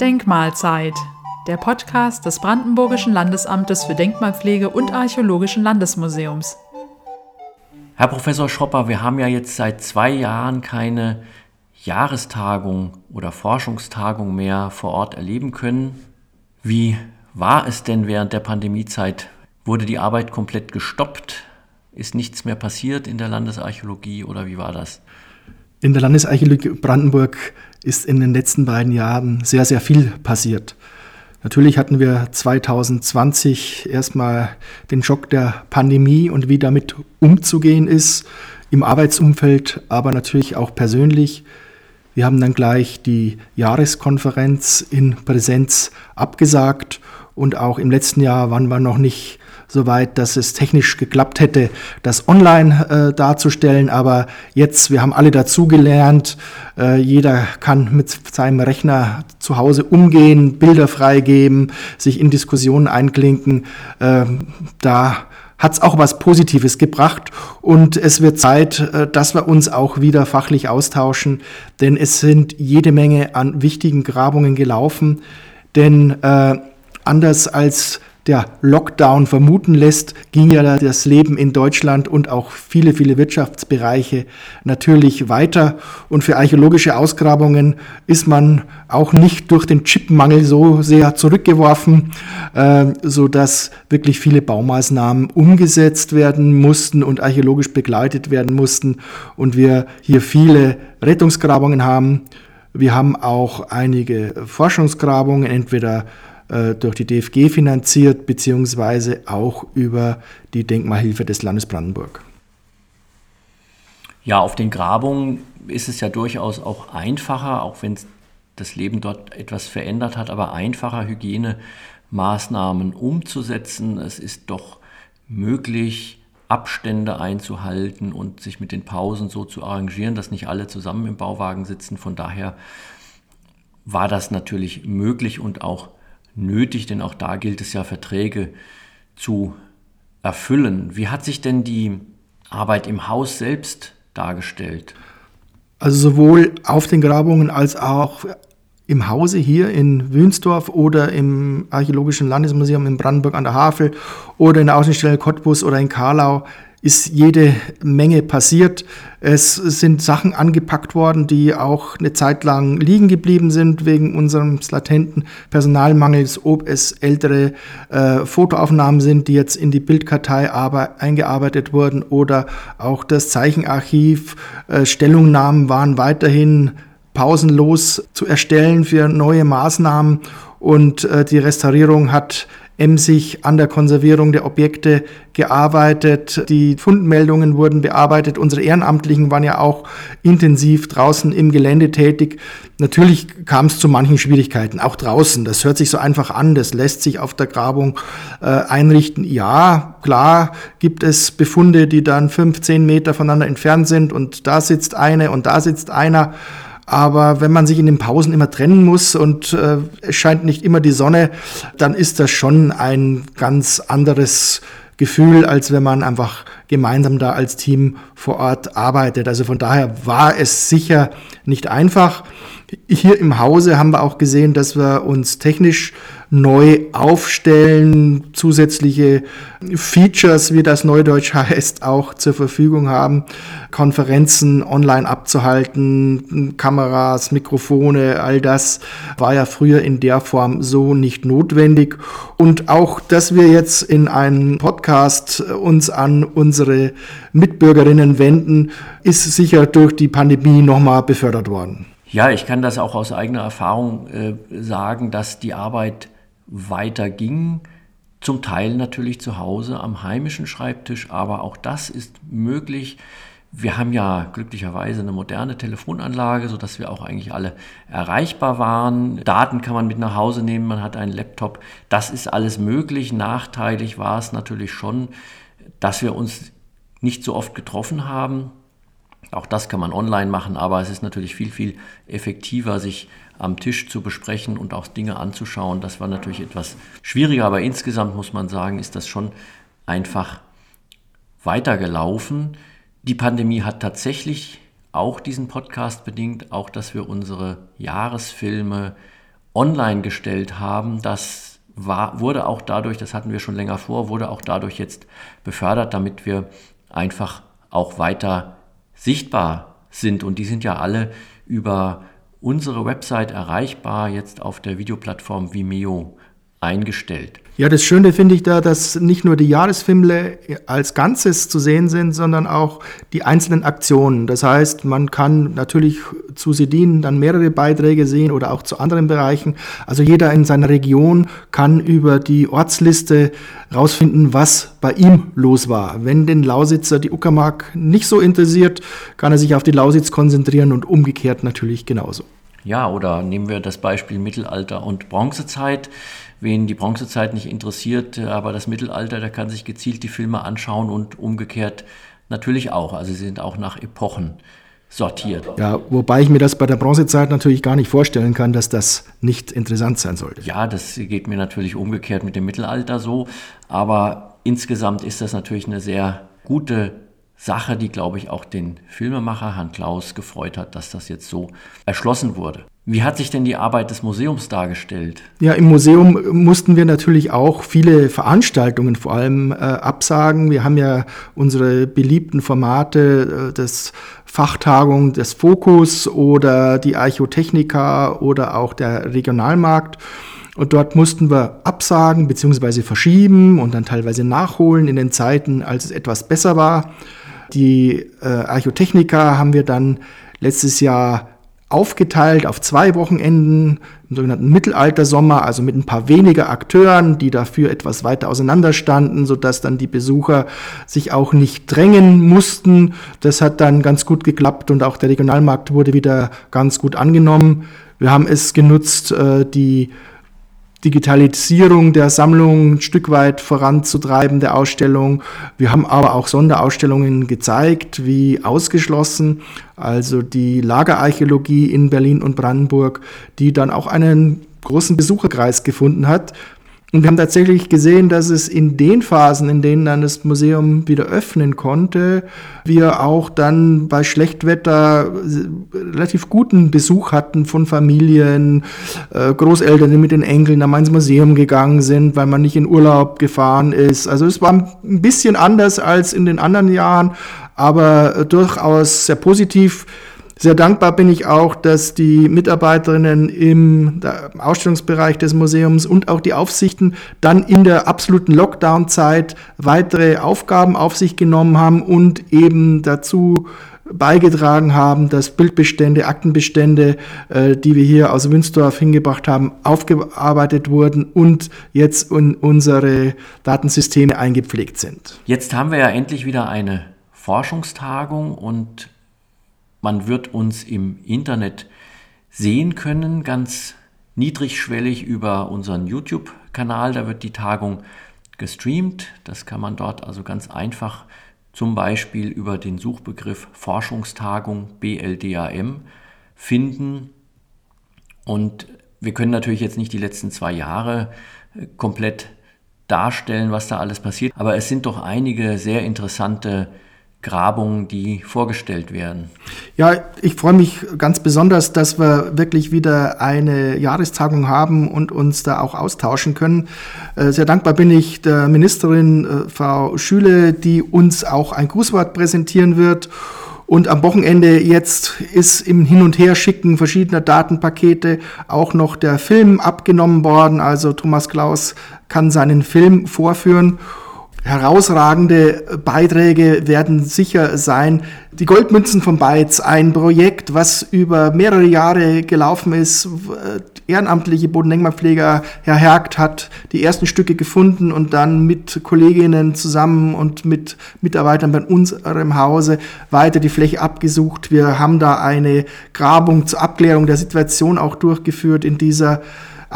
Denkmalzeit, der Podcast des Brandenburgischen Landesamtes für Denkmalpflege und Archäologischen Landesmuseums. Herr Professor Schropper, wir haben ja jetzt seit zwei Jahren keine Jahrestagung oder Forschungstagung mehr vor Ort erleben können. Wie war es denn während der Pandemiezeit? Wurde die Arbeit komplett gestoppt? Ist nichts mehr passiert in der Landesarchäologie oder wie war das? In der Landesarchäologie Brandenburg ist in den letzten beiden Jahren sehr, sehr viel passiert. Natürlich hatten wir 2020 erstmal den Schock der Pandemie und wie damit umzugehen ist im Arbeitsumfeld, aber natürlich auch persönlich. Wir haben dann gleich die Jahreskonferenz in Präsenz abgesagt und auch im letzten Jahr waren wir noch nicht soweit, dass es technisch geklappt hätte, das online äh, darzustellen. Aber jetzt, wir haben alle dazugelernt. Äh, jeder kann mit seinem Rechner zu Hause umgehen, Bilder freigeben, sich in Diskussionen einklinken. Äh, da hat es auch was Positives gebracht und es wird Zeit, äh, dass wir uns auch wieder fachlich austauschen, denn es sind jede Menge an wichtigen Grabungen gelaufen, denn äh, anders als der Lockdown vermuten lässt, ging ja das Leben in Deutschland und auch viele, viele Wirtschaftsbereiche natürlich weiter. Und für archäologische Ausgrabungen ist man auch nicht durch den Chipmangel so sehr zurückgeworfen, äh, so dass wirklich viele Baumaßnahmen umgesetzt werden mussten und archäologisch begleitet werden mussten und wir hier viele Rettungsgrabungen haben. Wir haben auch einige Forschungsgrabungen, entweder äh, durch die DFG finanziert, beziehungsweise auch über die Denkmalhilfe des Landes Brandenburg. Ja, auf den Grabungen ist es ja durchaus auch einfacher, auch wenn das Leben dort etwas verändert hat, aber einfacher Hygienemaßnahmen umzusetzen. Es ist doch möglich, Abstände einzuhalten und sich mit den Pausen so zu arrangieren, dass nicht alle zusammen im Bauwagen sitzen. Von daher war das natürlich möglich und auch nötig, denn auch da gilt es ja, Verträge zu erfüllen. Wie hat sich denn die Arbeit im Haus selbst dargestellt? Also sowohl auf den Grabungen als auch im Hause hier in Wünsdorf oder im Archäologischen Landesmuseum in Brandenburg an der Havel oder in der Außenstelle Cottbus oder in Karlau ist jede Menge passiert. Es sind Sachen angepackt worden, die auch eine Zeit lang liegen geblieben sind wegen unseres latenten Personalmangels, ob es ältere äh, Fotoaufnahmen sind, die jetzt in die Bildkartei eingearbeitet wurden oder auch das Zeichenarchiv. Äh, Stellungnahmen waren weiterhin pausenlos zu erstellen für neue Maßnahmen und äh, die Restaurierung hat emsig an der Konservierung der Objekte gearbeitet. Die Fundmeldungen wurden bearbeitet. Unsere Ehrenamtlichen waren ja auch intensiv draußen im Gelände tätig. Natürlich kam es zu manchen Schwierigkeiten, auch draußen. Das hört sich so einfach an. Das lässt sich auf der Grabung äh, einrichten. Ja, klar gibt es Befunde, die dann 15 Meter voneinander entfernt sind und da sitzt eine und da sitzt einer. Aber wenn man sich in den Pausen immer trennen muss und äh, es scheint nicht immer die Sonne, dann ist das schon ein ganz anderes Gefühl, als wenn man einfach gemeinsam da als Team vor Ort arbeitet. Also von daher war es sicher nicht einfach. Hier im Hause haben wir auch gesehen, dass wir uns technisch neu aufstellen, zusätzliche Features, wie das Neudeutsch heißt, auch zur Verfügung haben, Konferenzen online abzuhalten, Kameras, Mikrofone, all das war ja früher in der Form so nicht notwendig. Und auch, dass wir jetzt in einem Podcast uns an unsere Mitbürgerinnen wenden, ist sicher durch die Pandemie nochmal befördert worden. Ja, ich kann das auch aus eigener Erfahrung äh, sagen, dass die Arbeit weiter ging. Zum Teil natürlich zu Hause am heimischen Schreibtisch, aber auch das ist möglich. Wir haben ja glücklicherweise eine moderne Telefonanlage, sodass wir auch eigentlich alle erreichbar waren. Daten kann man mit nach Hause nehmen, man hat einen Laptop. Das ist alles möglich. Nachteilig war es natürlich schon, dass wir uns nicht so oft getroffen haben. Auch das kann man online machen, aber es ist natürlich viel, viel effektiver, sich am Tisch zu besprechen und auch Dinge anzuschauen. Das war natürlich etwas schwieriger, aber insgesamt muss man sagen, ist das schon einfach weitergelaufen. Die Pandemie hat tatsächlich auch diesen Podcast bedingt, auch dass wir unsere Jahresfilme online gestellt haben. Das war, wurde auch dadurch, das hatten wir schon länger vor, wurde auch dadurch jetzt befördert, damit wir einfach auch weiter sichtbar sind. Und die sind ja alle über unsere Website erreichbar, jetzt auf der Videoplattform Vimeo eingestellt. Ja, das Schöne finde ich da, dass nicht nur die Jahresfilme als Ganzes zu sehen sind, sondern auch die einzelnen Aktionen. Das heißt, man kann natürlich zu Sedin dann mehrere Beiträge sehen oder auch zu anderen Bereichen. Also jeder in seiner Region kann über die Ortsliste rausfinden, was bei ihm los war. Wenn den Lausitzer die Uckermark nicht so interessiert, kann er sich auf die Lausitz konzentrieren und umgekehrt natürlich genauso. Ja, oder nehmen wir das Beispiel Mittelalter und Bronzezeit wen die Bronzezeit nicht interessiert, aber das Mittelalter, der kann sich gezielt die Filme anschauen und umgekehrt natürlich auch. Also sie sind auch nach Epochen sortiert. Ja, wobei ich mir das bei der Bronzezeit natürlich gar nicht vorstellen kann, dass das nicht interessant sein sollte. Ja, das geht mir natürlich umgekehrt mit dem Mittelalter so, aber insgesamt ist das natürlich eine sehr gute Sache, die, glaube ich, auch den Filmemacher Herrn Klaus gefreut hat, dass das jetzt so erschlossen wurde. Wie hat sich denn die Arbeit des Museums dargestellt? Ja, im Museum mussten wir natürlich auch viele Veranstaltungen vor allem äh, absagen. Wir haben ja unsere beliebten Formate äh, des Fachtagung des Fokus oder die Archotechnika oder auch der Regionalmarkt. Und dort mussten wir absagen bzw. verschieben und dann teilweise nachholen in den Zeiten, als es etwas besser war. Die äh, Archotechnika haben wir dann letztes Jahr aufgeteilt auf zwei Wochenenden, im sogenannten Mittelaltersommer, also mit ein paar weniger Akteuren, die dafür etwas weiter auseinander standen, sodass dann die Besucher sich auch nicht drängen mussten. Das hat dann ganz gut geklappt und auch der Regionalmarkt wurde wieder ganz gut angenommen. Wir haben es genutzt, äh, die Digitalisierung der Sammlung ein Stück weit voranzutreiben, der Ausstellung. Wir haben aber auch Sonderausstellungen gezeigt, wie ausgeschlossen, also die Lagerarchäologie in Berlin und Brandenburg, die dann auch einen großen Besucherkreis gefunden hat. Und wir haben tatsächlich gesehen, dass es in den Phasen, in denen dann das Museum wieder öffnen konnte, wir auch dann bei Schlechtwetter relativ guten Besuch hatten von Familien, äh, Großeltern, die mit den Enkeln am ins Museum gegangen sind, weil man nicht in Urlaub gefahren ist. Also es war ein bisschen anders als in den anderen Jahren, aber durchaus sehr positiv. Sehr dankbar bin ich auch, dass die Mitarbeiterinnen im Ausstellungsbereich des Museums und auch die Aufsichten dann in der absoluten Lockdown-Zeit weitere Aufgaben auf sich genommen haben und eben dazu beigetragen haben, dass Bildbestände, Aktenbestände, äh, die wir hier aus Wünsdorf hingebracht haben, aufgearbeitet wurden und jetzt in unsere Datensysteme eingepflegt sind. Jetzt haben wir ja endlich wieder eine Forschungstagung und man wird uns im Internet sehen können, ganz niedrigschwellig über unseren YouTube-Kanal. Da wird die Tagung gestreamt. Das kann man dort also ganz einfach zum Beispiel über den Suchbegriff Forschungstagung BLDAM finden. Und wir können natürlich jetzt nicht die letzten zwei Jahre äh, komplett darstellen, was da alles passiert, aber es sind doch einige sehr interessante Grabungen, die vorgestellt werden. Ja, ich freue mich ganz besonders, dass wir wirklich wieder eine Jahrestagung haben und uns da auch austauschen können. Äh, sehr dankbar bin ich der Ministerin äh, Frau Schüle, die uns auch ein Grußwort präsentieren wird. Und am Wochenende jetzt ist im Hin- und Herschicken verschiedener Datenpakete auch noch der Film abgenommen worden. Also Thomas Klaus kann seinen Film vorführen herausragende Beiträge werden sicher sein. Die Goldmünzen von Beitz, ein Projekt, was über mehrere Jahre gelaufen ist. Ehrenamtliche Bodendenkmalpfleger, Herr Hergt, hat die ersten Stücke gefunden und dann mit Kolleginnen zusammen und mit Mitarbeitern bei unserem Hause weiter die Fläche abgesucht. Wir haben da eine Grabung zur Abklärung der Situation auch durchgeführt in dieser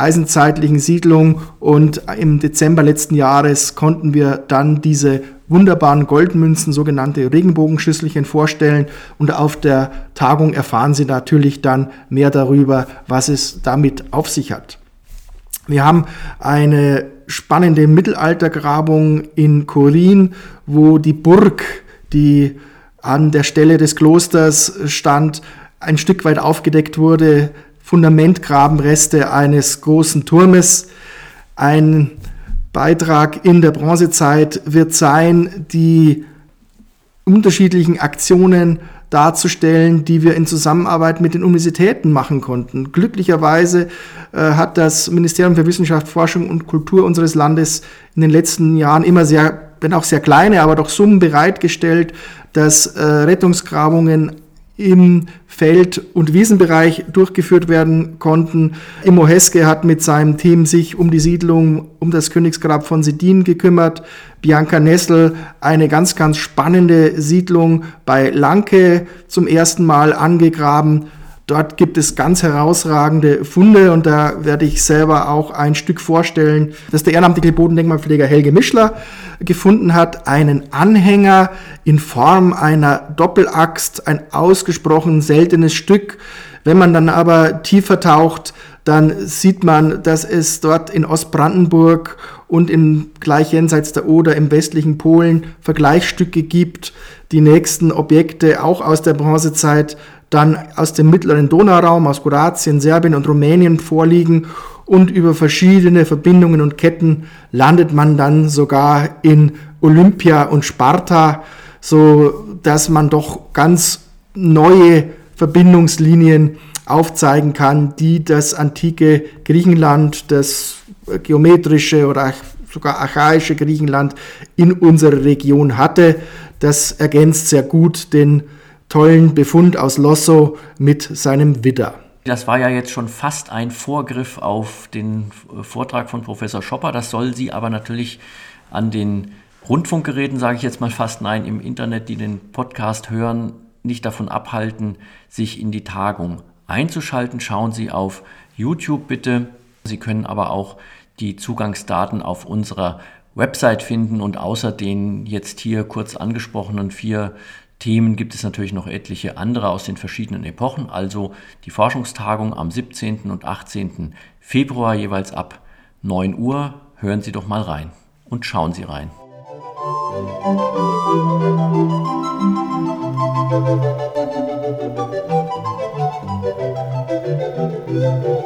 eisenzeitlichen Siedlung und im Dezember letzten Jahres konnten wir dann diese wunderbaren Goldmünzen, sogenannte Regenbogenschüsselchen vorstellen und auf der Tagung erfahren Sie natürlich dann mehr darüber, was es damit auf sich hat. Wir haben eine spannende Mittelaltergrabung in Korin, wo die Burg, die an der Stelle des Klosters stand, ein Stück weit aufgedeckt wurde, Fundamentgrabenreste eines großen Turmes. Ein Beitrag in der Bronzezeit wird sein, die unterschiedlichen Aktionen darzustellen, die wir in Zusammenarbeit mit den Universitäten machen konnten. Glücklicherweise äh, hat das Ministerium für Wissenschaft, Forschung und Kultur unseres Landes in den letzten Jahren immer sehr, wenn auch sehr kleine, aber doch Summen bereitgestellt, dass äh, Rettungsgrabungen im Feld- und Wiesenbereich durchgeführt werden konnten. Immo Heske hat mit seinem Team sich um die Siedlung um das Königsgrab von Sedin gekümmert. Bianca Nessel eine ganz, ganz spannende Siedlung bei Lanke zum ersten Mal angegraben. Dort gibt es ganz herausragende Funde und da werde ich selber auch ein Stück vorstellen, das der ehrenamtliche Bodendenkmalpfleger Helge Mischler gefunden hat. Einen Anhänger in Form einer Doppelaxt, ein ausgesprochen seltenes Stück. Wenn man dann aber tiefer taucht, dann sieht man, dass es dort in Ostbrandenburg und in gleich jenseits der Oder im westlichen Polen Vergleichsstücke gibt. Die nächsten Objekte auch aus der Bronzezeit dann aus dem mittleren Donauraum, aus Kroatien, Serbien und Rumänien vorliegen und über verschiedene Verbindungen und Ketten landet man dann sogar in Olympia und Sparta, so dass man doch ganz neue Verbindungslinien aufzeigen kann, die das antike Griechenland, das geometrische oder sogar archaische Griechenland in unserer Region hatte. Das ergänzt sehr gut den tollen Befund aus Losso mit seinem Widder. Das war ja jetzt schon fast ein Vorgriff auf den Vortrag von Professor Schopper. Das soll Sie aber natürlich an den Rundfunkgeräten, sage ich jetzt mal fast nein, im Internet, die den Podcast hören, nicht davon abhalten, sich in die Tagung einzuschalten. Schauen Sie auf YouTube bitte. Sie können aber auch die Zugangsdaten auf unserer Website finden und außer den jetzt hier kurz angesprochenen vier Themen gibt es natürlich noch etliche andere aus den verschiedenen Epochen, also die Forschungstagung am 17. und 18. Februar jeweils ab 9 Uhr. Hören Sie doch mal rein und schauen Sie rein. Musik